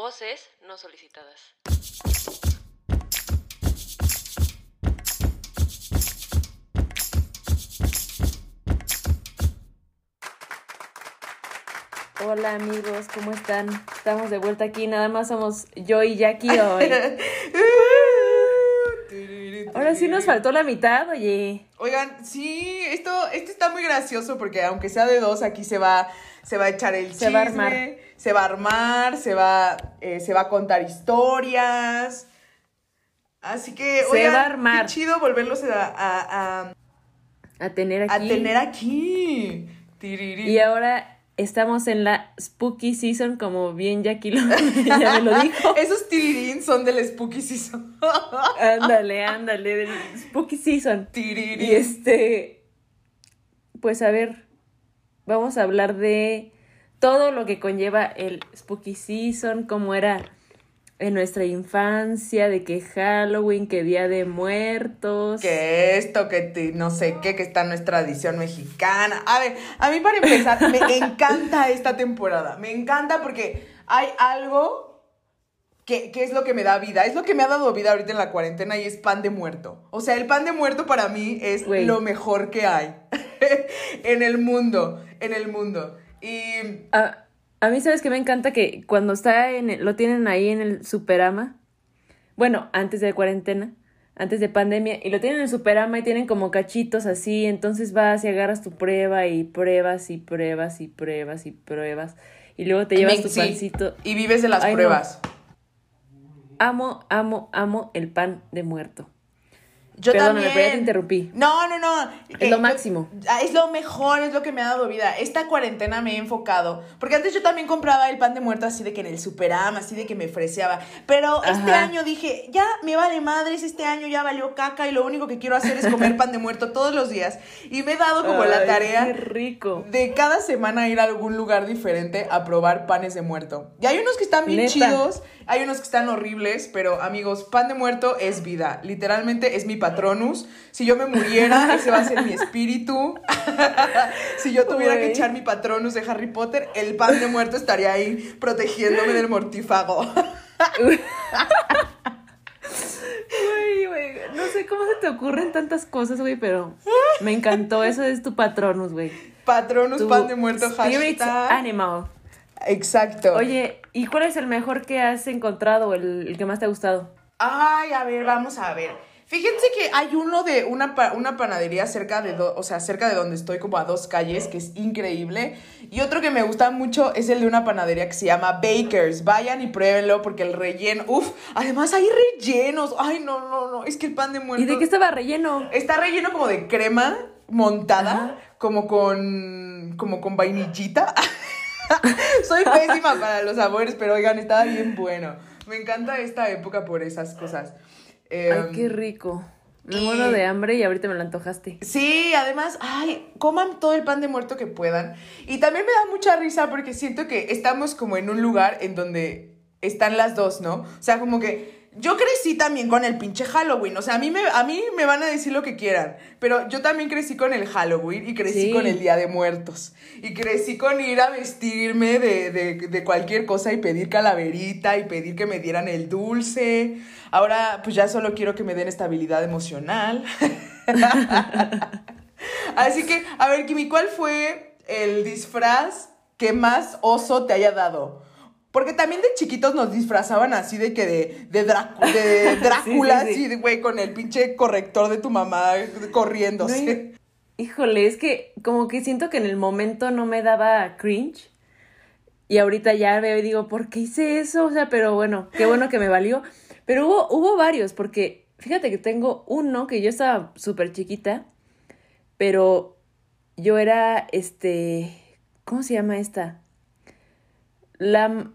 Voces no solicitadas. Hola amigos, ¿cómo están? Estamos de vuelta aquí, nada más somos yo y Jackie hoy. Ahora sí nos faltó la mitad, oye. Oigan, sí, esto, esto está muy gracioso porque aunque sea de dos, aquí se va, se va a echar el Se chisme, va a armar. se va a armar, se va, eh, se va a contar historias. Así que, Se oigan, va a armar. qué chido volverlos a, a, a- A tener a aquí. tener aquí. Tiriri. Y ahora estamos en la Spooky Season, como bien Jackie lo, ya me lo dijo. Esos tirirín son del Spooky Season. Ándale, ándale, del Spooky Season. Tirirín. Y este, pues a ver, vamos a hablar de todo lo que conlleva el Spooky Season, cómo era en nuestra infancia, de que Halloween, que Día de Muertos. que esto, que te- no sé qué, que está en nuestra tradición mexicana. A ver, a mí para empezar, me encanta esta temporada. Me encanta porque hay algo que, que es lo que me da vida. Es lo que me ha dado vida ahorita en la cuarentena y es pan de muerto. O sea, el pan de muerto para mí es lo mejor que hay en el mundo, en el mundo. Y A, a mí, ¿sabes que Me encanta que cuando está en el- lo tienen ahí en el Superama, bueno, antes de cuarentena, antes de pandemia, y lo tienen en el Superama y tienen como cachitos así, entonces vas y agarras tu prueba y pruebas y pruebas y pruebas y pruebas, y luego te llevas me- tu sí, pancito. y vives de las Ay, no. pruebas. Amo, amo, amo el pan de muerto. Yo Perdóname, también. pero ya te interrumpí. No, no, no. Es lo yo- máximo. ah, es lo mejor, es lo que me ha dado vida. Esta cuarentena me he enfocado. Porque antes yo también compraba el pan de muerto así de que en el superama, así de que me freseaba. Pero este año dije, ya me vale madres, este año ya valió caca y lo único que quiero hacer es comer pan de muerto todos los días. Y me he dado como la tarea Qué rico. de cada semana ir a algún lugar diferente a probar panes de muerto. Y hay unos que están bien Neta. chidos, hay unos que están horribles, pero amigos, pan de muerto es vida. Literalmente es mi patronus. Si yo me muriera, ese va a ser mi espíritu. si yo tuviera que echar mi patronus de Harry Potter, el pan de muerto estaría ahí protegiéndome del mortífago. Güey, güey, no sé cómo se te ocurren tantas cosas, güey, pero me encantó. Eso es tu patronus, güey. patronus, Tu pan de muerto, spirit hashtag. animal. Exacto. Oye, ¿y cuál es el mejor que has encontrado, el, el que más te ha gustado? Ay, a ver, vamos a ver. Fíjense que hay uno de una, una panadería cerca de, do- o sea, cerca de donde estoy, como a dos calles, que es increíble. Y otro que me gusta mucho es el de una panadería que se llama Bakers. Vayan y pruébenlo porque el relleno, uff, además hay rellenos. Ay, no, no, no, es que el pan de muerto ¿Y de qué estaba relleno? está relleno como de crema montada, como con, como con vainillita. Soy pésima para los sabores, pero oigan, estaba bien bueno. Me encanta esta época por esas cosas. Ay, Em, qué rico. Me y- muero de hambre y ahorita me lo antojaste. Sí, además, ay, coman todo el pan de muerto que puedan. Y también me da mucha risa porque siento que estamos como en un lugar en donde están las dos, ¿no? O sea, como que yo crecí también con el pinche Halloween. O sea, a mí me, a mí me van a decir lo que quieran. Pero yo también crecí con el Halloween y crecí Sí. con el Día de Muertos. Y crecí con ir a vestirme de, de, de cualquier cosa y pedir calaverita y pedir que me dieran el dulce. Ahora, pues ya solo quiero que me den estabilidad emocional. Así que, a ver, Kimi, ¿cuál fue el disfraz que más oso te haya dado? Porque también de chiquitos nos disfrazaban así de que de, de, Dracu- de Drácula, Sí, sí, sí. así güey, con el pinche corrector de tu mamá corriéndose. No Híjole, es que como que siento que en el momento no me daba cringe. Y ahorita ya veo y digo, ¿por qué hice eso? O sea, pero bueno, qué bueno que me valió. Pero hubo, hubo varios, porque fíjate que tengo uno que yo estaba súper chiquita, pero yo era, este, ¿cómo se llama esta? La,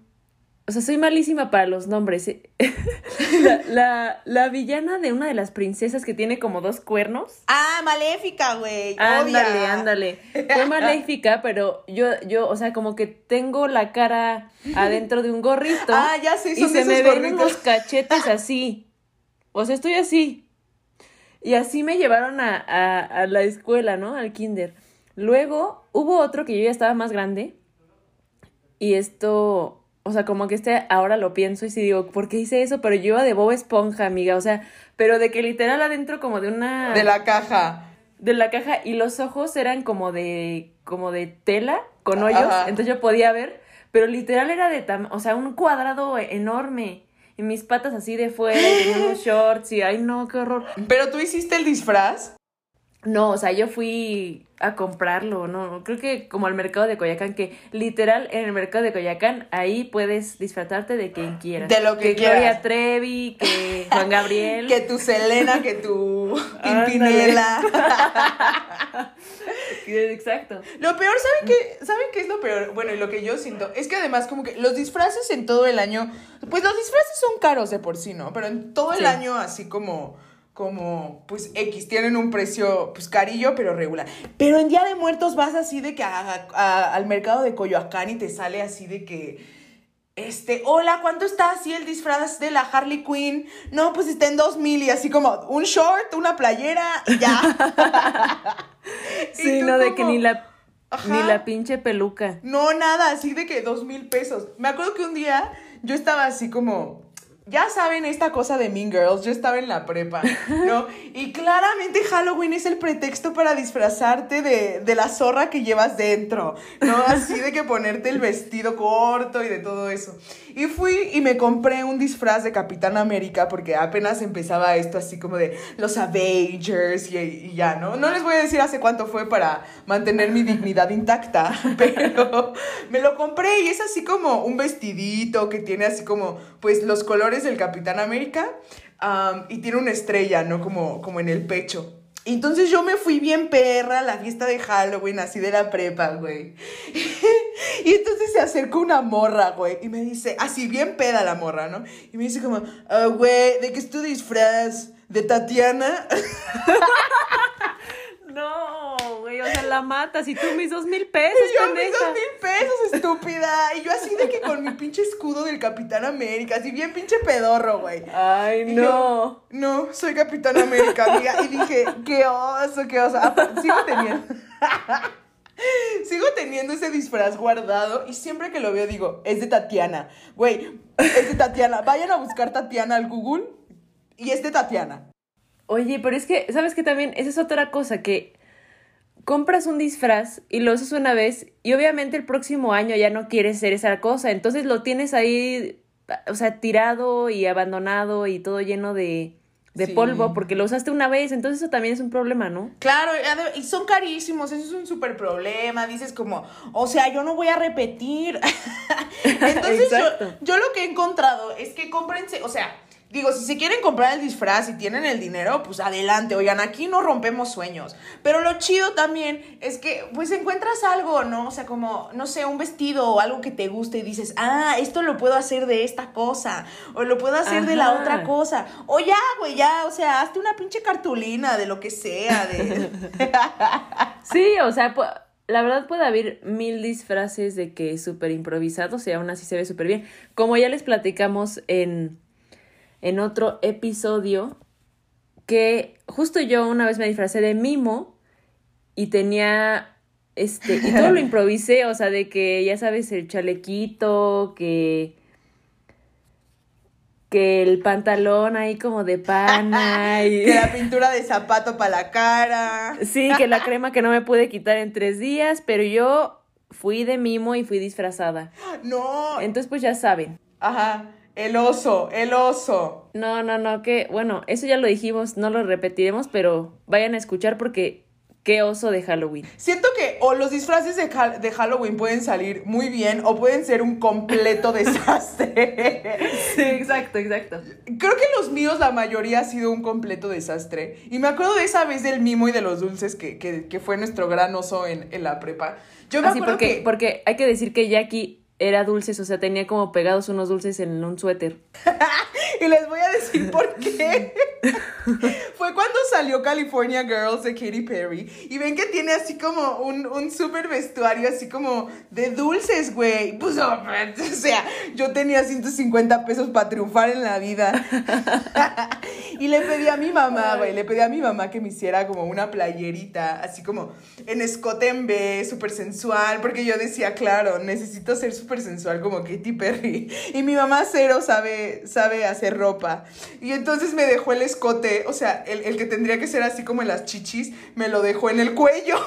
o sea, soy malísima para los nombres. ¿eh? la, la, la villana de una de las princesas que tiene como dos cuernos. Ah, maléfica, güey. Ándale, obvia. ándale. Fue maléfica, pero yo, yo, o sea, como que tengo la cara adentro de un gorrito. Ah, ya sé, Y son de se me ven unos cachetes así. O sea, estoy así. Y así me llevaron a, a, a la escuela, ¿no? Al kinder. Luego hubo otro que yo ya estaba más grande. Y esto o sea, como que este ahora lo pienso y sí digo, ¿por qué hice eso? Pero yo iba de Bob Esponja, amiga, o sea, pero de que literal adentro como de una... De la caja. De la caja y los ojos eran como de, como de tela con hoyos, Ajá. entonces yo podía ver, pero literal era de, tam o sea, un cuadrado enorme. Y mis patas así de fuera, y unos shorts y, ay no, qué horror. Pero tú hiciste el disfraz. No, o sea, yo fui a comprarlo, no, creo que como al mercado de Coyacán, que literal en el mercado de Coyacán, ahí puedes disfrazarte de quien quieras. De lo que Gloria quieras. Trevi, que Juan Gabriel. Que tu Selena, que tu. Pimpinela. Exacto. Lo peor, ¿saben qué? ¿Saben qué es lo peor? Bueno, y lo que yo siento es que además como que los disfraces en todo el año, pues los disfraces son caros de por sí, ¿no? Pero en todo el Sí. año así como como pues X tienen un precio pues carillo pero regular. Pero en Día de Muertos vas así de que a- a- al mercado de Coyoacán y te sale así de que este, hola, ¿cuánto está así el disfraz de la Harley Quinn? No, pues está en dos mil y así como un short, una playera y ya. Sí, no, de que ni la, Ajá. ni la pinche peluca. No, nada, así de que dos mil pesos. Me acuerdo que un día yo estaba así como, ya saben esta cosa de Mean Girls, yo estaba en la prepa, ¿no? Y claramente Halloween es el pretexto para disfrazarte de, de la zorra que llevas dentro, ¿no? Así de que ponerte el vestido corto y de todo eso. Y fui y me compré un disfraz de Capitán América porque apenas empezaba esto así como de los Avengers y, ya, ¿no? No les voy a decir hace cuánto fue para mantener mi dignidad intacta, pero me lo compré y es así como un vestidito que tiene así como, pues, los colores del Capitán América am, y tiene una estrella, ¿no? Como, como en el pecho. Entonces yo me fui bien perra a la fiesta de Halloween, así de la prepa, güey. y entonces se acercó una morra, güey, y me dice, así bien peda la morra, ¿no? Y me dice como, ah, güey, ¿de qué es tu disfraz? ¿De Tatiana? No, güey, o sea, la matas y tú mis dos mil pesos, Y yo mis dos mil pesos, estúpida. Y yo así de que con mi pinche escudo del Capitán América, así bien pinche pedorro, güey. Ay, Y no. yo, no, soy Capitán América, amiga. Y dije, qué oso, qué oso. Ah, sigo teniendo. Sigo teniendo ese disfraz guardado y siempre que lo veo digo, es de Tatiana. Güey, es de Tatiana. Vayan a buscar Tatiana al Google y es de Tatiana. Oye, pero es que, ¿sabes qué también? Esa es otra cosa, que compras un disfraz y lo usas una vez y obviamente el próximo año ya no quieres ser esa cosa, entonces lo tienes ahí, o sea, tirado y abandonado y todo lleno de, de Sí. polvo porque lo usaste una vez, entonces eso también es un problema, ¿no? Claro, y son carísimos, eso es un súper problema. Dices como, o sea, yo no voy a repetir. Entonces yo, yo lo que he encontrado es que cómprense, o sea, digo, si se quieren comprar el disfraz y tienen el dinero, pues adelante, oigan, aquí no rompemos sueños. Pero lo chido también es que pues encuentras algo, ¿no? O sea, como, no sé, un vestido o algo que te guste y dices, ah, esto lo puedo hacer de esta cosa, o lo puedo hacer de la otra cosa. O ya, güey, ya, o sea, hazte una pinche cartulina de lo que sea, de... Sí, o sea, la verdad puede haber mil disfraces de que súper improvisados y aún así se ve súper bien. Como ya les platicamos en, en otro episodio, que justo yo una vez me disfracé de mimo y tenía, este, y todo lo improvisé, o sea, de que, ya sabes, el chalequito, que que el pantalón ahí como de pana y... que la pintura de zapato para la cara. Sí, que la crema que no me pude quitar en tres días, pero yo fui de mimo y fui disfrazada. No. Entonces, pues ya saben. Ajá. El oso, el oso. No, no, no, que bueno, eso ya lo dijimos, no lo repetiremos, pero vayan a escuchar porque qué oso de Halloween. Siento que o los disfraces de, de Halloween pueden salir muy bien o pueden ser un completo desastre. Sí, exacto, exacto. Creo que los míos, la mayoría, ha sido un completo desastre. Y me acuerdo de esa vez del mimo y de los dulces que, que, que fue nuestro gran oso en, en la prepa. Yo me Así acuerdo porque, que... porque hay que decir que Jackie era dulces, o sea, tenía como pegados unos dulces en un suéter. Y les voy a decir por qué. fue cuando salió California Girls de Katy Perry. Y ven que tiene así como un, un súper vestuario, así como de dulces, güey. Pues, oh, o sea, yo tenía 150 pesos para triunfar en la vida. y le pedí a mi mamá, güey, le pedí a mi mamá que me hiciera como una playerita, así como en escote en B, súper sensual, porque yo decía, claro, necesito ser súper sensual como Katy Perry. Y mi mamá cero sabe, sabe hacer ropa. Y entonces me dejó el escote, o sea, el, el que tendría que ser así como en las chichis, me lo dejó en el cuello.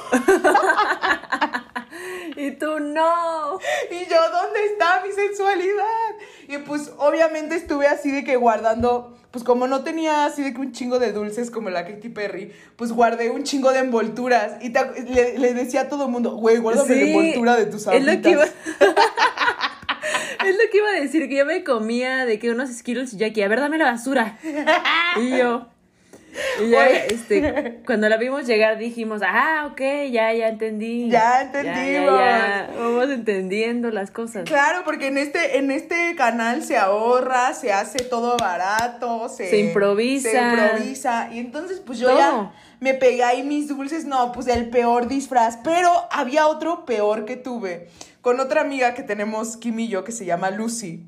y tú no. Y yo, ¿dónde está mi sensualidad? Y pues obviamente estuve así de que guardando, pues como no tenía así de que un chingo de dulces como la Katy Perry, pues guardé un chingo de envolturas. Y le, le, decía a todo el mundo, güey, guárdame la envoltura de tus Es lo que iba... Lo que iba a decir, que yo me comía de que unos Skittles y Jackie, a ver, dame la basura. Y yo, y ya, este, cuando la vimos llegar dijimos, ah, ok, ya, ya entendí. Ya entendimos. Ya, Vamos entendiendo las cosas. Claro, porque en este, en este canal se ahorra, se hace todo barato, se, se improvisa. Se improvisa. Y entonces, pues yo ya me pegué ahí mis dulces, no, pues el peor disfraz. Pero había otro peor que tuve con otra amiga que tenemos, Kim y yo, que se llama Lucy.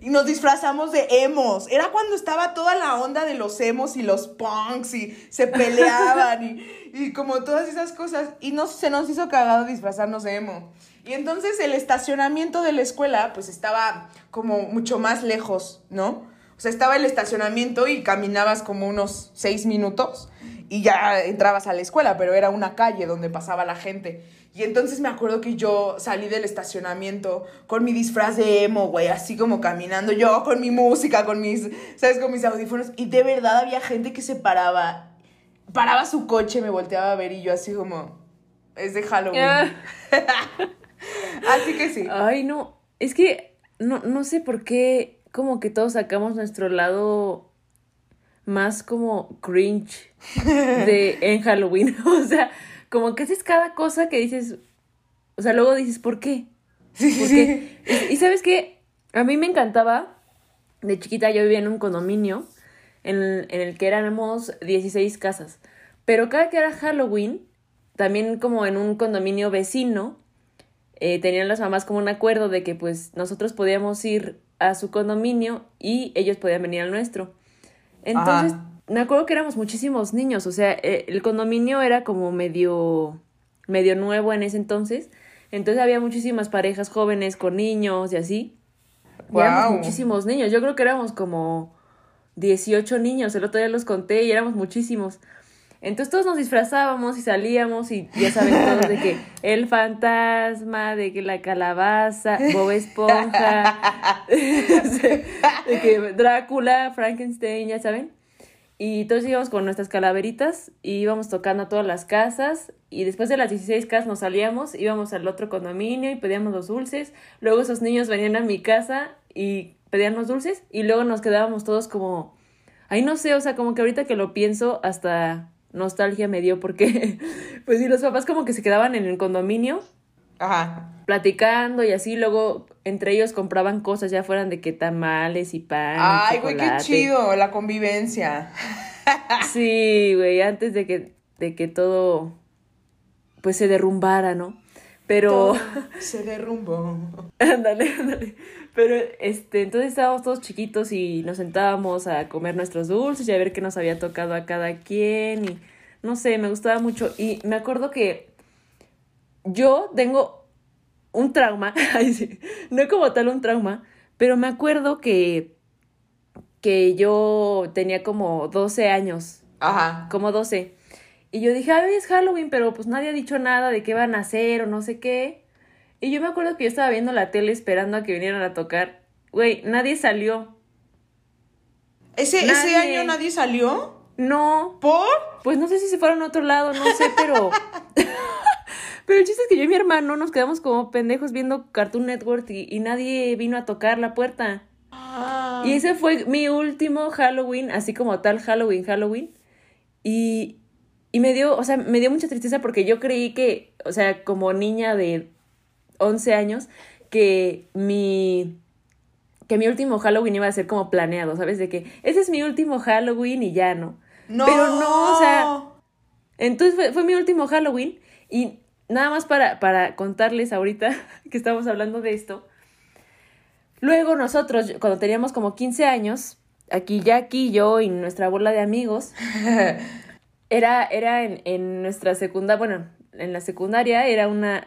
y nos disfrazamos de emos. Era cuando estaba toda la onda de los emos y los punks y se peleaban y, y como todas esas cosas. Y no, se nos hizo cagado disfrazarnos de emo. Y entonces el estacionamiento de la escuela pues estaba como mucho más lejos, ¿no? O sea, estaba el estacionamiento y caminabas como unos seis minutos y ya entrabas a la escuela, pero era una calle donde pasaba la gente. Y entonces me acuerdo que yo salí del estacionamiento con mi disfraz de emo, güey, así como caminando yo con mi música, con mis, ¿sabes? Con mis audífonos. Y de verdad había gente que se paraba, paraba su coche, me volteaba a ver y yo así como, es de Halloween. Ah. así que sí. Ay, no, es que no, no sé por qué como que todos sacamos nuestro lado más como cringe de en Halloween. o sea, como que haces cada cosa que dices, o sea, luego dices, ¿por qué? Sí, sí, Y, sabes qué, a mí me encantaba, de chiquita yo vivía en un condominio en, en el que éramos 16 casas, pero cada que era Halloween, también como en un condominio vecino, eh, tenían las mamás como un acuerdo de que pues nosotros podíamos ir a su condominio y ellos podían venir al nuestro. Entonces, me acuerdo que éramos muchísimos niños, o sea, eh, el condominio era como medio, medio nuevo en ese entonces, entonces había muchísimas parejas jóvenes con niños y así. Éramos muchísimos niños, yo creo que éramos como 18 niños, el otro día los conté y éramos muchísimos. Entonces todos nos disfrazábamos y salíamos y ya saben todos de que el fantasma, de que la calabaza, Bob Esponja, de que Drácula, Frankenstein, ya saben. Y todos íbamos con nuestras calaveritas y íbamos tocando a todas las casas. Y después de las 16 casas nos salíamos, íbamos al otro condominio y pedíamos los dulces. Luego esos niños venían a mi casa y pedían los dulces. Y luego nos quedábamos todos como. Ay, no sé, o sea, como que ahorita que lo pienso, hasta nostalgia me dio porque. Pues sí, los papás como que se quedaban en el condominio. Ajá. Platicando y así, luego entre ellos compraban cosas, ya fueran de que tamales y pan. Ay, güey, qué chido, la convivencia. sí, güey, antes de que, de que todo pues se derrumbara, ¿no? Pero. se derrumbó. ándale, ándale. Pero este, entonces estábamos todos chiquitos y nos sentábamos a comer nuestros dulces y a ver qué nos había tocado a cada quien. Y no sé, me gustaba mucho. Y me acuerdo que yo tengo un trauma, no como tal un trauma, pero me acuerdo que, que yo tenía como 12 años. Ajá. Como 12. Y yo dije, ay, es Halloween, pero pues nadie ha dicho nada de qué van a hacer o no sé qué. Y yo me acuerdo que yo estaba viendo la tele esperando a que vinieran a tocar. Güey, nadie salió. ¿Ese, ¿Ese año nadie salió? No. ¿Por? Pues no sé si se fueron a otro lado, no sé, pero... Pero el chiste es que yo y mi hermano nos quedamos como pendejos viendo Cartoon Network y, nadie vino a tocar la puerta. Ah. Y ese fue mi último Halloween, así como tal Halloween, Halloween. Y, y me dio, o sea, me dio mucha tristeza porque yo creí que, o sea, como niña de 11 años, que mi que mi último Halloween iba a ser como planeado, ¿sabes? De que ese es mi último Halloween y ya no. No. Pero no, o sea, entonces fue, fue mi último Halloween y nada más para, para contarles ahorita que estamos hablando de esto. Luego nosotros, cuando teníamos como 15 años, aquí Jackie, yo y nuestra bola de amigos, era, era en, en nuestra secundaria, bueno, en la secundaria era una,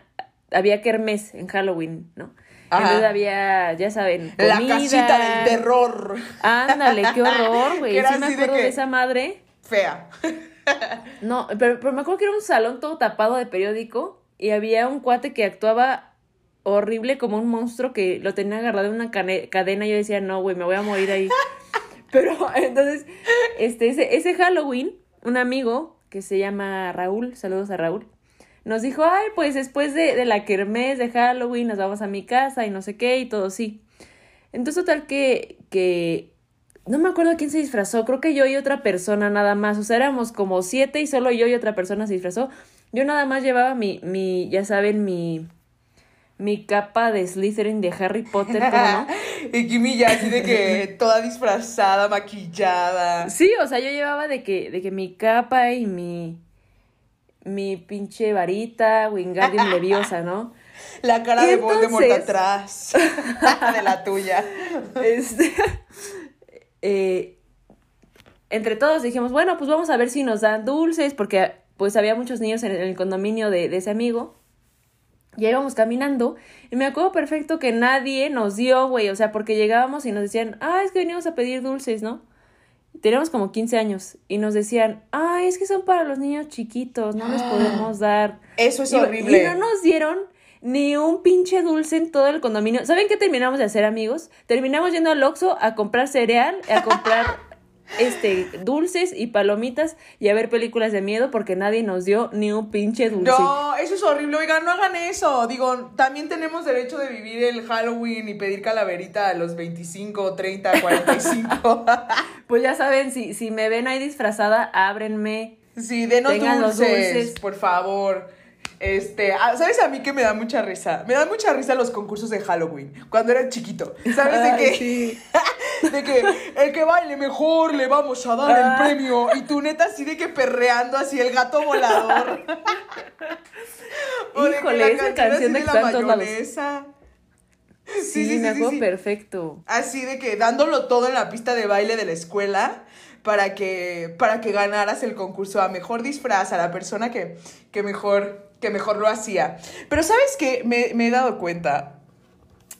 había kermés en Halloween, ¿no? Ajá. Entonces había, ya saben, La comida. casita del terror. Ándale, qué horror, güey. Sí me de acuerdo de, esa madre. Fea. No, pero, pero me acuerdo que era un salón todo tapado de periódico y había un cuate que actuaba horrible como un monstruo que lo tenía agarrado en una cadena y yo decía, no, güey, me voy a morir ahí. pero entonces, este, ese, ese Halloween, un amigo que se llama Raúl, saludos a Raúl, nos dijo, ay, pues después de, de la kermés de Halloween nos vamos a mi casa y no sé qué y todo sí. Entonces, total que, que no me acuerdo quién se disfrazó, creo que yo y otra persona nada más, o sea, éramos como siete y solo yo y otra persona se disfrazó. Yo nada más llevaba mi, mi, ya saben, mi, mi capa de Slytherin de Harry Potter, ¿cómo no? Y Kimi ya así de que toda disfrazada, maquillada. Sí, o sea, yo llevaba de que, de que mi capa y mi, mi pinche varita, Wingardium Leviosa, ¿no? La cara Y de Voldemort entonces- atrás. de la tuya. Este, eh, entre todos dijimos, bueno, pues vamos a ver si nos dan dulces, porque pues había muchos niños en el condominio de, de ese amigo. Ya íbamos caminando y me acuerdo perfecto que nadie nos dio, güey, o sea, porque llegábamos y nos decían, ah, es que venimos a pedir dulces, ¿no? Teníamos como 15 años y nos decían, ah, es que son para los niños chiquitos, no les podemos dar. Eso es Y- horrible. Y no nos dieron ni un pinche dulce en todo el condominio. ¿Saben qué terminamos de hacer, amigos? Terminamos yendo al Oxxo a comprar cereal, a comprar este dulces y palomitas y a ver películas de miedo porque nadie nos dio ni un pinche dulce. No, eso es horrible. Oigan, no hagan eso. Digo, también tenemos derecho de vivir el Halloween y pedir calaverita a los 25, 30, 45. Pues ya saben, si, si me ven ahí disfrazada, ábrenme. sí, denos Tengan los dulces. por favor. Este, ah, ¿sabes a mí que me da mucha risa? Me da mucha risa los concursos de Halloween, cuando era chiquito. ¿Sabes de qué? sí. De que el que baile mejor le vamos a dar Ah. el premio. Y tú neta así de que perreando así el gato volador. O de que Híjole, esa canción de de la está en todos lados. mayonesa. Sí, me acuerdo perfecto. Así de que dándolo todo en la pista de baile de la escuela para que, para que ganaras el concurso a mejor disfraz, a la persona que, que, mejor, que mejor lo hacía. Pero ¿sabes qué? Me, me he dado cuenta.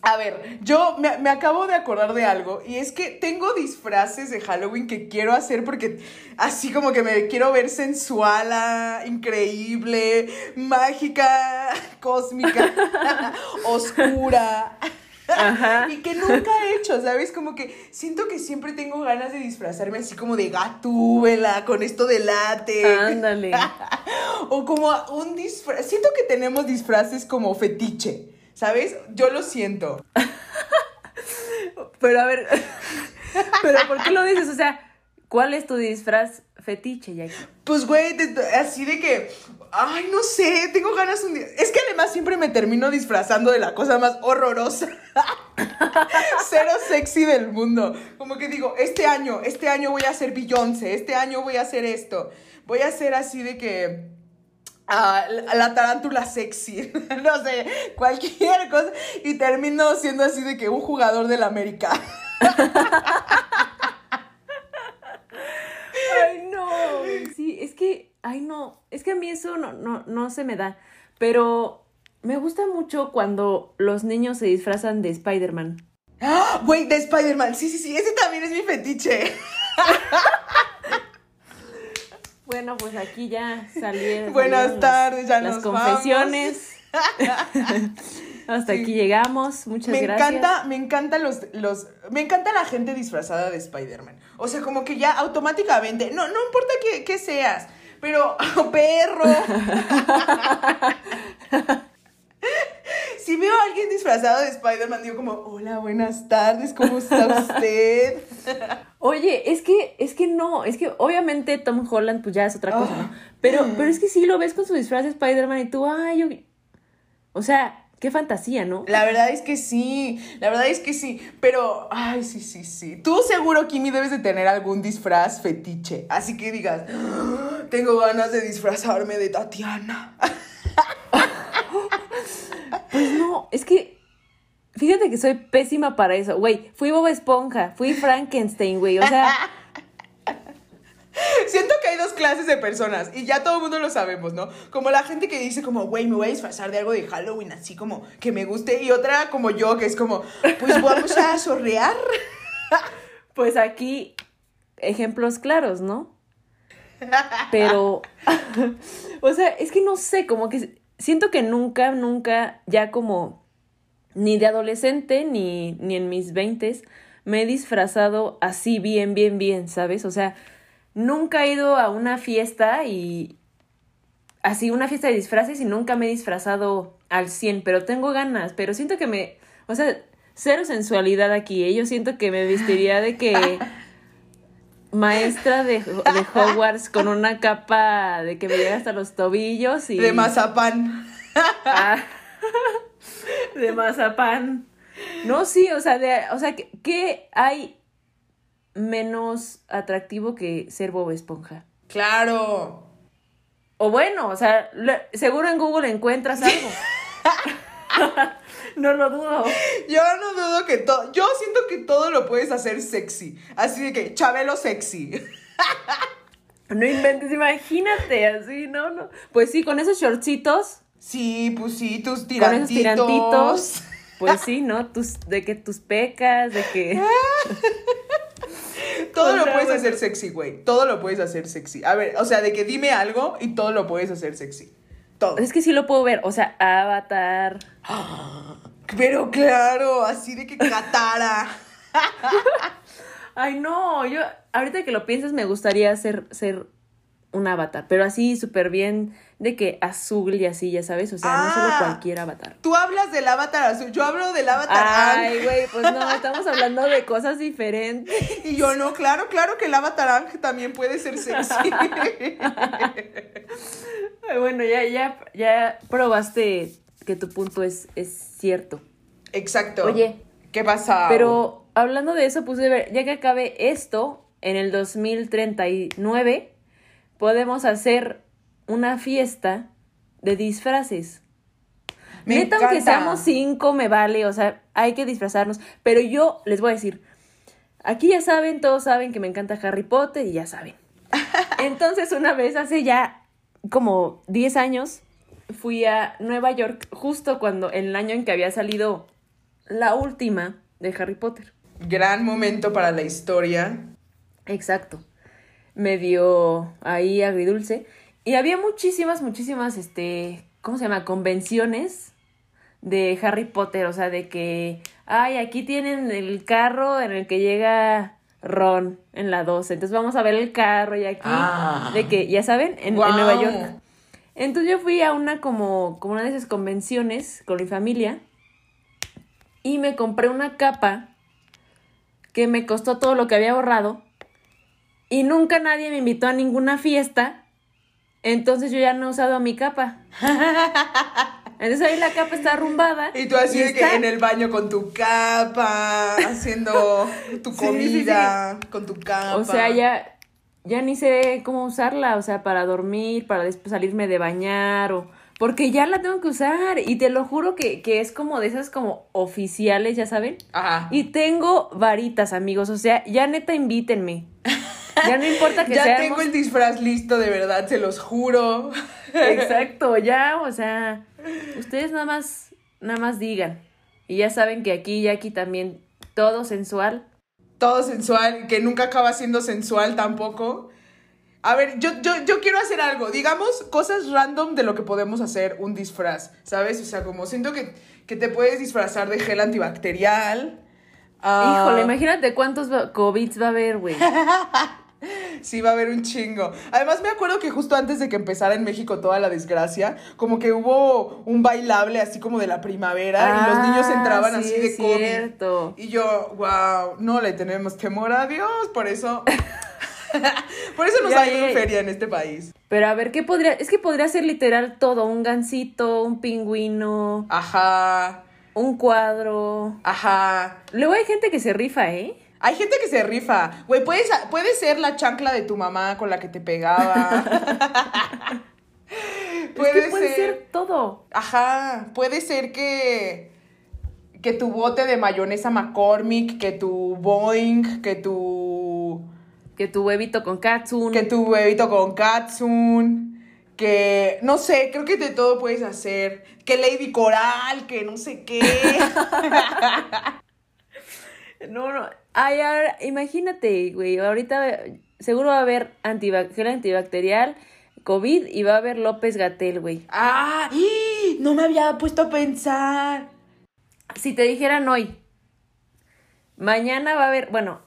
A ver, yo me, me acabo de acordar de algo y es que tengo disfraces de Halloween que quiero hacer porque así como que me quiero ver sensuala, increíble, mágica, cósmica, oscura. Ajá. Y que nunca he hecho, ¿sabes? Como que siento que siempre tengo ganas de disfrazarme así como de gatúbela, con esto de late. Ándale. O como un disfraz. Siento que tenemos disfraces como fetiche, ¿sabes? Yo lo siento. Pero a ver, pero ¿por qué lo dices? O sea, ¿cuál es tu disfraz fetiche, Jackie? Pues, güey, así de que. Ay, no sé, tengo ganas un día. Es que además siempre me termino disfrazando de la cosa más horrorosa. Cero sexy del mundo. Como que digo, este año, este año voy a ser Beyoncé, este año voy a hacer esto. Voy a ser así de que. la, la tarántula sexy, no sé, cualquier cosa. Y termino siendo así de que un jugador del América. Ay, no. Sí, es que, ay, no. Es que a mí eso no, no, no se me da. Pero me gusta mucho cuando los niños se disfrazan de Spider-Man. ¡Ah! Güey, de Spider-Man. Sí, sí, sí, ese también es mi fetiche. Bueno, pues aquí ya salieron. Buenas salieron tardes, ya las nos confesiones. Hasta aquí llegamos. Muchas me gracias. encanta, me encanta los, los, me encanta la gente disfrazada de Spider-Man. O sea, como que ya automáticamente, no, no importa que, que seas, pero perro. si veo a alguien disfrazado de Spider-Man, digo como, hola, buenas tardes, ¿cómo está usted? Oye, es que, es que no, es que obviamente Tom Holland pues ya es otra cosa, Ah. ¿no? Pero, pero es que sí lo ves con su disfraz de Spider-Man y tú, ay, yo... O sea, qué fantasía, ¿no? La verdad es que sí, la verdad es que sí, pero, ay, sí, sí, sí. Tú seguro, Kimi, debes de tener algún disfraz fetiche, así que digas, "Ah, tengo ganas de disfrazarme de Tatiana. Pues no, es que. Fíjate que soy pésima para eso. Güey, fui Boba Esponja, fui Frankenstein, güey. O sea, Siento que hay dos clases de personas y ya todo el mundo lo sabemos, ¿no? Como la gente que dice como, güey, me voy a disfrazar de algo de Halloween, así como que me guste. Y otra como yo, que es como, pues vamos a sorrear. pues aquí, ejemplos claros, ¿no? Pero, o sea, es que no sé, como que siento que nunca, nunca, ya como, ni de adolescente, ni, ni en mis veintes, me he disfrazado así bien, bien, bien, ¿sabes? O sea, nunca he ido a una fiesta y así una fiesta de disfraces y nunca me he disfrazado al 100, pero tengo ganas, pero siento que me, o sea, cero sensualidad aquí, ¿eh? yo siento que me vestiría de que maestra de, de Hogwarts con una capa de que me llega hasta los tobillos y De mazapán. Ah, de mazapán. No, sí, o sea, de, o sea, ¿qué, qué hay menos atractivo que ser Bob Esponja? Claro. O bueno, o sea, seguro en Google encuentras algo. no lo dudo. Yo no dudo que todo, yo siento que todo lo puedes hacer sexy. Así de que, Chabelo sexy. No inventes, imagínate, así, no, no. Pues sí, con esos shortcitos, Sí, pues sí, tus con tirantitos. esos tirantitos, pues sí, ¿no? Tus, de que tus pecas, de que... Todo O lo puedes hacer sexy, güey. Todo lo puedes hacer sexy. A ver, o sea, de que dime algo y todo lo puedes hacer sexy. Todo. Es que sí lo puedo ver, o sea, Avatar. Pero claro, así de que Katara. Ay, no, yo, ahorita que lo piensas, me gustaría ser, ser un avatar, pero así súper bien, de que azul y así, ya sabes, o sea, no solo Ah. cualquier avatar. Tú hablas del avatar azul, yo hablo del avatar Ay, güey, pues no, estamos hablando de cosas diferentes. Y yo no, claro, claro que el avatar Ang también puede ser sexy. Bueno, ya, ya, ya probaste que tu punto es, es cierto. Exacto. Oye, ¿qué pasa? Pero hablando de eso, puse ver, ya que acabe esto, en el 2039, podemos hacer una fiesta de disfraces. Me Neta, aunque seamos cinco, me vale, o sea, hay que disfrazarnos. Pero yo les voy a decir, aquí ya saben, todos saben que me encanta Harry Potter y ya saben. Entonces, una vez hace ya como 10 años, fui a Nueva York justo cuando, en el año en que había salido la última de Harry Potter. Gran momento para la historia. Exacto. Medio ahí agridulce. Y había muchísimas, muchísimas, este, ¿cómo se llama? Convenciones de Harry Potter. O sea, de que, ay, aquí tienen el carro en el que llega Ron en la 12. Entonces vamos a ver el carro y aquí, Ah. de que, ya saben, en, en. Nueva York. Entonces yo fui a una como, como una de esas convenciones con mi familia y me compré una capa que me costó todo lo que había ahorrado y nunca nadie me invitó a ninguna fiesta. Entonces yo ya no he usado mi capa. Entonces ahí la capa está arrumbada. Y tú así y de que en el baño con tu capa, haciendo tu Sí, sí, comida con tu capa. O sea, ya, ya ni sé cómo usarla, o sea, para dormir, para después salirme de bañar o... Porque ya la tengo que usar y te lo juro que, que es como de esas como oficiales, ya saben. Ajá. Y tengo varitas, amigos, o sea, ya neta invítenme. Ya no importa que ya seamos... tengo el disfraz listo, de verdad, se los juro. Exacto, ya, o sea, ustedes nada más, nada más digan. Y ya saben que aquí y aquí también todo sensual. Todo sensual, que nunca acaba siendo sensual tampoco. A ver, yo, yo, yo quiero hacer algo. Digamos cosas random de lo que podemos hacer un disfraz, ¿sabes? O sea, como siento que, que te puedes disfrazar de gel antibacterial. Ah, Híjole, imagínate cuántos COVIDs va a haber, güey. Sí, va a haber un chingo. Además, me acuerdo que justo antes de que empezara en México toda la desgracia, como que hubo un bailable así como de la primavera y los niños Ah, entraban sí, así de COVID. cierto. Y yo, wow, no le tenemos temor a Dios, por eso. Por eso nos Ya, ha ido ya. feria en este país. Pero a ver, ¿qué podría? Es que podría ser literal todo, un gansito, un pingüino, Ajá, un cuadro. ajá. Luego hay gente que se rifa, ¿eh? Hay gente que se rifa. Güey, puedes, puede ser la chancla de tu mamá con la que te pegaba. es que puede ser todo. Ajá, puede ser que que tu bote de mayonesa McCormick, que tu Boeing, que tu Que tu huevito con katsun. que tu huevito con Katsun, que no sé, creo que de todo puedes hacer, que Lady Coral, que no sé qué. No, no. Ay, ahora, imagínate, güey. Ahorita seguro va a haber antibac gel antibacterial, COVID y va a haber López Gatel, güey. ah, ¡ih! no me había puesto a pensar. Si te dijeran hoy, mañana va a haber, bueno,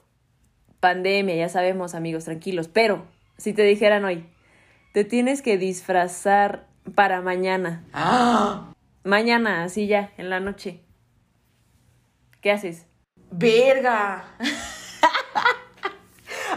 pandemia, ya sabemos, amigos, tranquilos, pero si te dijeran hoy, te tienes que disfrazar para mañana. Ah, Mañana, así ya, en la noche. ¿Qué haces? verga.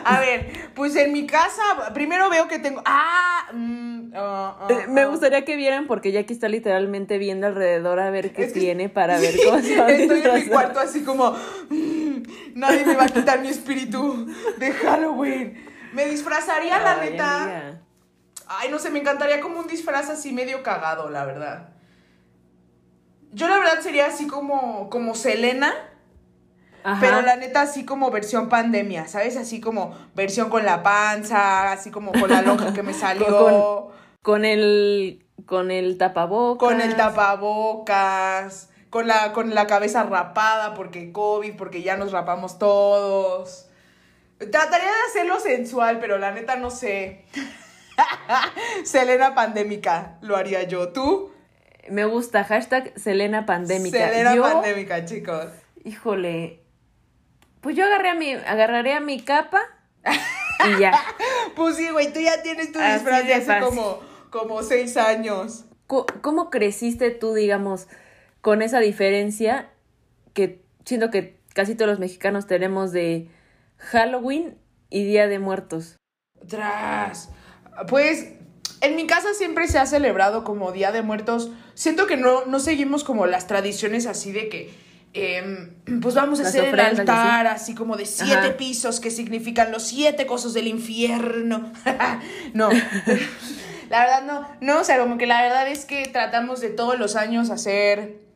A ver, pues en mi casa, primero veo que tengo. ¡Ah! mm, ah, ah, Eh, Me ah. gustaría que vieran porque Jackie está literalmente viendo alrededor a ver qué Es que- tiene para ver cómo se va a Estoy en mi cuarto así como. "Mm, nadie me va a quitar mi espíritu de Halloween. Me disfrazaría, la neta. amiga. Ay, no sé, me encantaría como un disfraz así medio cagado, la verdad. Yo la verdad sería así como, como Selena, Ajá. pero la neta así como versión pandemia, ¿sabes? Así como versión con la panza, así como con la lonja que me salió, Con- Con el con el tapabocas. con el tapabocas, con la, con la cabeza rapada porque COVID, porque ya nos rapamos todos. Trataría de hacerlo sensual, pero la neta no sé. Selena pandémica, lo haría yo. ¿Tú? Me gusta, hashtag Selena Pandémica. Selena Yo, pandémica, chicos. híjole, pues yo agarré a mi, agarraré a mi capa y ya. Pues sí, güey, tú ya tienes tu disfraz de hace como, como seis años. Co- ¿Cómo creciste tú, digamos, con esa diferencia que siento que casi todos los mexicanos tenemos de Halloween y Día de Muertos? Tras. Pues en mi casa siempre se ha celebrado como Día de Muertos. Siento que no, no seguimos como las tradiciones así de que. em, pues vamos a Las hacer el altar así como de siete Ajá. pisos que significan los siete cosas del infierno. no. la verdad no. No, o sea, como que la verdad es que tratamos de todos los años hacer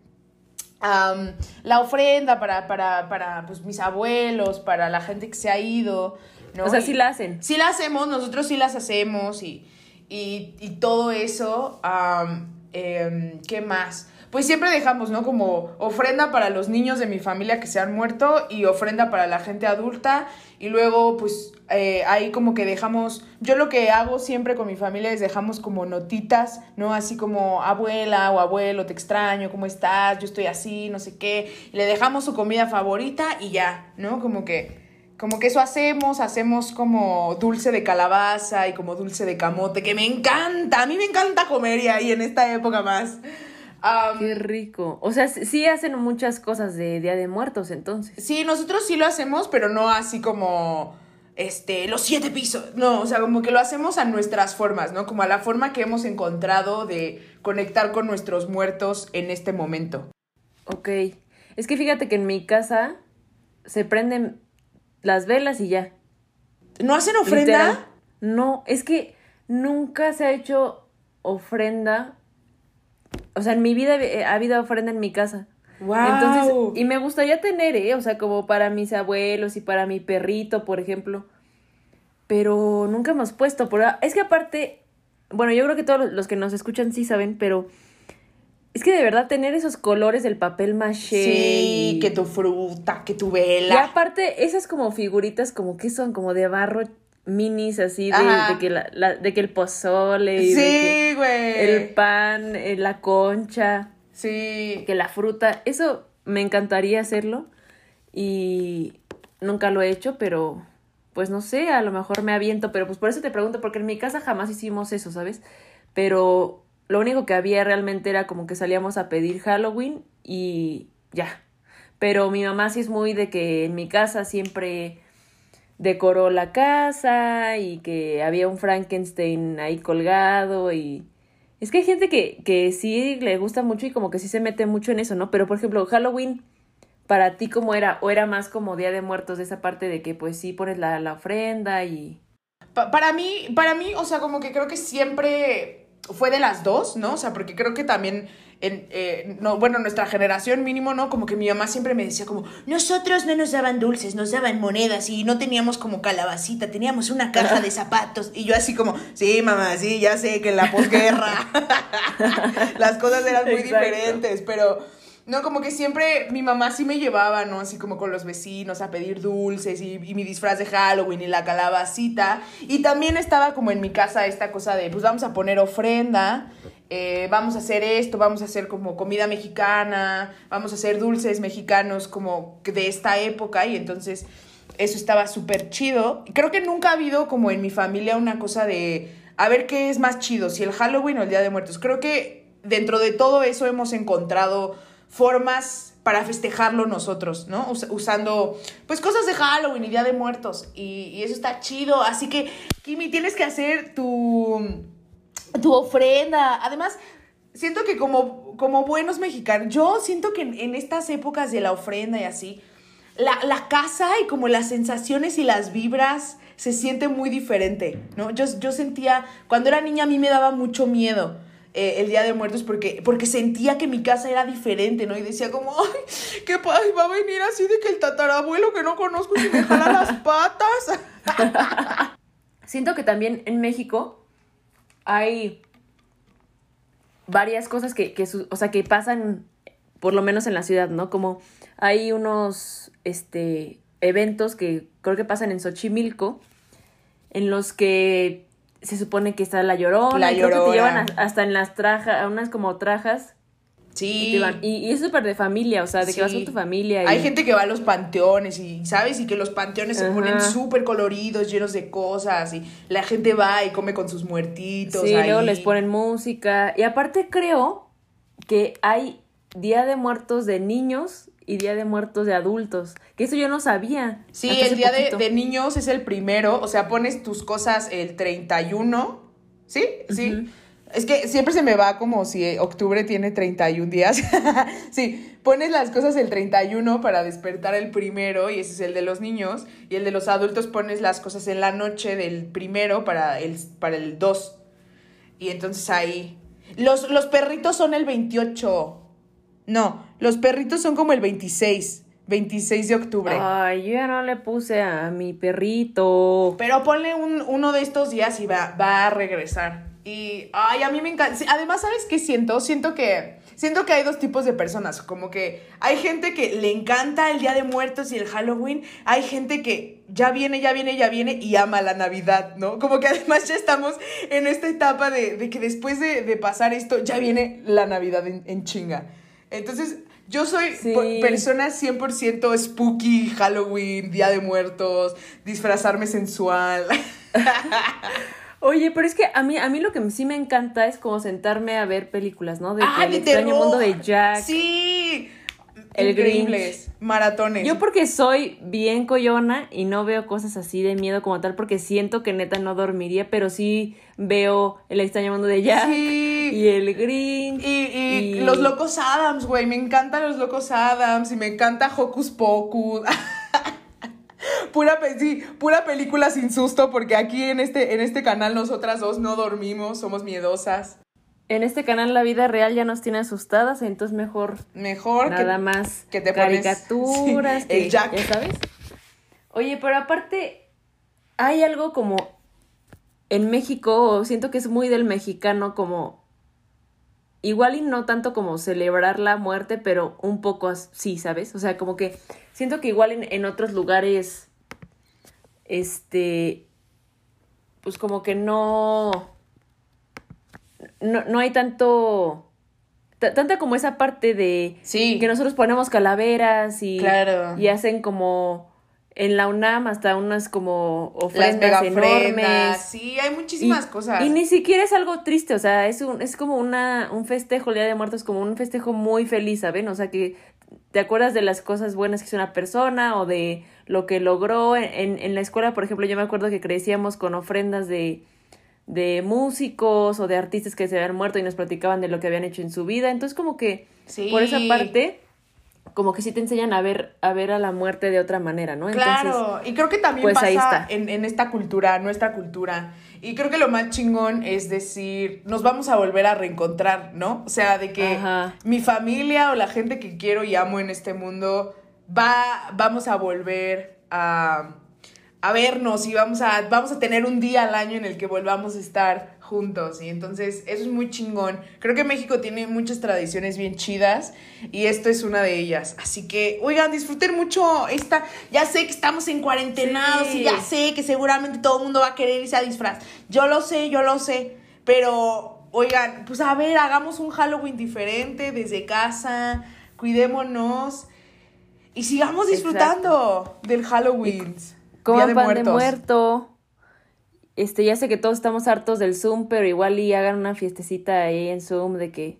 la ofrenda para, para, para pues, mis abuelos, para la gente que se ha ido. ¿No? O sea, sí la hacen. Sí la hacemos, nosotros sí las hacemos y, y, y todo eso. em, ¿Qué más? Pues siempre dejamos, ¿no? Como ofrenda para los niños de mi familia que se han muerto y ofrenda para la gente adulta. Y luego, pues, eh, ahí como que dejamos, yo lo que hago siempre con mi familia es dejamos como notitas, ¿no? Así como abuela o abuelo, te extraño, ¿cómo estás? Yo estoy así, no sé qué. Y le dejamos su comida favorita y ya, ¿no? Como que como que eso hacemos, hacemos como dulce de calabaza y como dulce de camote, que me encanta, a mí me encanta comer y ahí en esta época más. Qué rico. O sea, sí- sí hacen muchas cosas de Día de Muertos, entonces. sí, nosotros sí lo hacemos, pero no así como, este, los siete pisos, no, o sea, como que lo hacemos a nuestras formas, ¿no? Como a la forma que hemos encontrado de conectar con nuestros muertos en este momento. Ok. Es que fíjate que en mi casa se prenden las velas y ya. ¿No hacen ofrenda? Literal. No, es que nunca se ha hecho ofrenda. O sea, en mi vida ha habido ofrenda en mi casa. ¡Wow! Entonces, y me gustaría tener, ¿eh? O sea, como para mis abuelos y para mi perrito, por ejemplo. Pero nunca hemos puesto. Por... Es que aparte, bueno, yo creo que todos los que nos escuchan sí saben, pero es que de verdad tener esos colores del papel maché. Sí, y- que tu fruta, que tu Y vela. aparte, esas como figuritas, como que son como de barro minis, así, de, de que, la, la- de que el pozole, y Sí, güey. el pan, eh, la concha, Sí. que la fruta. Eso me encantaría hacerlo y nunca lo he hecho, pero pues no sé, a lo mejor me aviento, pero pues por eso te pregunto, porque en mi casa jamás hicimos eso, ¿sabes? Pero lo único que había realmente era como que salíamos a pedir Halloween y ya. Pero mi mamá sí es muy de que en mi casa siempre decoró la casa y que había un Frankenstein ahí colgado y es que hay gente que, que sí le gusta mucho y como que sí se mete mucho en eso, ¿no? Pero por ejemplo, Halloween, para ti cómo era, o era más como Día de Muertos de esa parte de que pues sí pones la, la ofrenda y... Pa- para mí, para mí, o sea, como que creo que siempre fue de las dos, ¿no? O sea, porque creo que también, en, eh, no, bueno, nuestra generación mínimo, ¿no? Como que mi mamá siempre me decía como, nosotros no nos daban dulces, nos daban monedas y no teníamos como calabacita, teníamos una caja de zapatos. Y yo así como, sí, mamá, sí, ya sé que en la posguerra las cosas eran muy Exacto. diferentes, pero... No, como que siempre mi mamá sí me llevaba, ¿no? Así como con los vecinos a pedir dulces y, mi disfraz de Halloween y la calabacita. Y también estaba como en mi casa esta cosa de, pues vamos a poner ofrenda, eh, vamos a hacer esto, vamos a hacer como comida mexicana, vamos a hacer dulces mexicanos como de esta época y entonces eso estaba súper chido. Creo que nunca ha habido como en mi familia una cosa de, a ver qué es más chido, si el Halloween o el Día de Muertos. Creo que dentro de todo eso hemos encontrado formas para festejarlo nosotros, ¿no? Us- usando, pues, cosas de Halloween y Día de Muertos. Y, y eso está chido. Así que, Kimi, tienes que hacer tu, tu ofrenda. Además, siento que como, como buenos mexicanos, yo siento que en, en estas épocas de la ofrenda y así, la, la casa y como las sensaciones y las vibras se siente muy diferente, ¿no? Yo, yo sentía, cuando era niña a mí me daba mucho miedo eh, el Día de Muertos porque, porque sentía que mi casa era diferente, ¿no? Y decía como, ay, ¿qué pa- va a venir así de que el tatarabuelo que no conozco y me jala las patas? Siento que también en México hay varias cosas que, que su- o sea, que pasan, por lo menos en la ciudad, ¿no? Como hay unos, este, eventos que creo que pasan en Xochimilco, en los que se supone que está la llorona, La y creo que te Llorona. llevan hasta en las trajas, a unas como trajas, Sí. van- y, y es súper de familia, o sea, de que vas con tu familia. Y, Hay gente que va a los panteones y, ¿sabes? Y que los panteones se ponen súper coloridos, llenos de cosas. Y la gente va y come con sus muertitos. Sí, ahí. luego les ponen música. Y aparte creo que hay Día de Muertos de niños y Día de Muertos de adultos. Que eso yo no sabía. Sí, el día de, niños es el primero. O sea, pones tus cosas el 31. ¿Sí? Sí. Es que siempre se me va como si octubre tiene 31 días. sí, pones las cosas el 31 para despertar el primero y ese es el de los niños. Y el de los adultos pones las cosas en la noche del primero para el, para el 2. Y entonces ahí... Los, los perritos son el 28. No, los perritos son como el 26. 26 de octubre. Ay, yo ya no le puse a mi perrito. Pero ponle un, uno de estos días y va, va a regresar. Y, ay, a mí me encanta. Además, ¿sabes qué siento? Siento que, siento que hay dos tipos de personas. Como que hay gente que le encanta el Día de Muertos y el Halloween. Hay gente que ya viene, ya viene, ya viene y ama la Navidad, ¿no? Como que además ya estamos en esta etapa de, de que después de, de pasar esto, ya viene la Navidad en, en chinga. Entonces, yo soy Sí. persona 100% spooky, Halloween, Día de Muertos, disfrazarme sensual. Oye, pero es que a mí, a mí lo que sí me encanta es como sentarme a ver películas, ¿no? De que ¡Ah, el extraño terror! mundo de Jack. Sí. El Increíbles. Maratones. Yo porque soy bien coyona y no veo cosas así de miedo como tal, porque siento que neta no dormiría, pero sí veo el extraño mundo de Jack Sí. y el Grinch. Y, y y- los locos Adams, güey. Me encantan los locos Adams y me encanta Hocus Pocus. pura, pe- sí, pura película sin susto porque aquí en este, en este canal nosotras dos no dormimos, somos miedosas. En este canal la vida real ya nos tiene asustadas, entonces mejor Mejor nada que... más que te pones- caricaturas, sí, que, el Jack. ya sabes. Oye, pero aparte hay algo como en México, siento que es muy del mexicano como igual y no tanto como celebrar la muerte, pero un poco así, ¿sabes? O sea, como que siento que igual en, en otros lugares este pues como que no no, no hay tanto ta- tanta como esa parte de Sí. que nosotros ponemos calaveras y, Claro. y hacen como en la UNAM hasta unas como ofrendas enormes. Sí, hay muchísimas y, cosas. Y ni siquiera es algo triste, o sea, es un, es como una, un festejo, el Día de Muertos, como un festejo muy feliz, ¿saben? O sea, que te acuerdas de las cosas buenas que hizo una persona o de lo que logró. En, en la escuela, por ejemplo, yo me acuerdo que crecíamos con ofrendas de, de músicos o de artistas que se habían muerto y nos platicaban de lo que habían hecho en su vida. Entonces, como que por esa parte como que sí te enseñan a ver, a ver a la muerte de otra manera, ¿no? claro, y creo que también pues pasa En, en esta cultura, nuestra cultura. Y creo que lo más chingón es decir, nos vamos a volver a reencontrar, ¿no? O sea, de que mi familia o la gente que quiero y amo en este mundo va, vamos a volver a, a vernos y vamos a, vamos a tener un día al año en el que volvamos a estar juntos y entonces eso es muy chingón. Creo que México tiene muchas tradiciones bien chidas y esto es una de ellas. Así que, oigan, disfruten mucho esta, ya sé que estamos en cuarentenados y ya sé que seguramente todo el mundo va a querer irse a disfraz. Yo lo sé, yo lo sé, pero oigan, pues a ver, hagamos un Halloween diferente desde casa, cuidémonos y sigamos disfrutando del Halloween. Como de pan de muerto este, ya sé que todos estamos hartos del Zoom, pero igual y hagan una fiestecita ahí en Zoom de que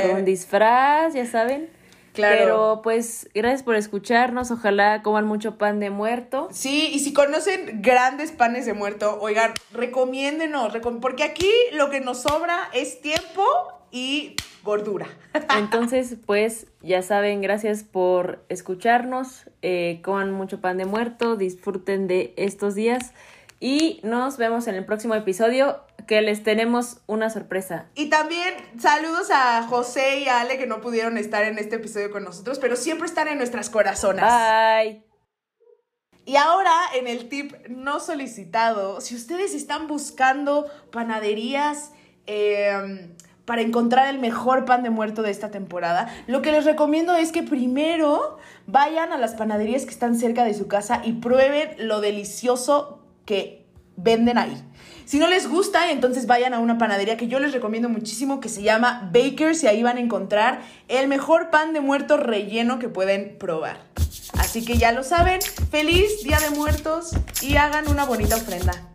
con un disfraz, ya saben. Claro. Pero pues gracias por escucharnos, ojalá coman mucho pan de muerto. Sí, y si conocen grandes panes de muerto, oigan, recomiéndenos, porque aquí lo que nos sobra es tiempo y gordura. Entonces, pues ya saben, gracias por escucharnos, eh, coman mucho pan de muerto, disfruten de estos días. Y nos vemos en el próximo episodio que les tenemos una sorpresa. Y también saludos a José y a Ale que no pudieron estar en este episodio con nosotros, pero siempre están en nuestras corazones. Bye. Y ahora en el tip no solicitado, si ustedes están buscando panaderías em, para encontrar el mejor pan de muerto de esta temporada, lo que les recomiendo es que primero vayan a las panaderías que están cerca de su casa y prueben lo delicioso que venden ahí. Si no les gusta, entonces vayan a una panadería que yo les recomiendo muchísimo que se llama Bakers y ahí van a encontrar el mejor pan de muertos relleno que pueden probar. Así que ya lo saben, feliz Día de Muertos y hagan una bonita ofrenda.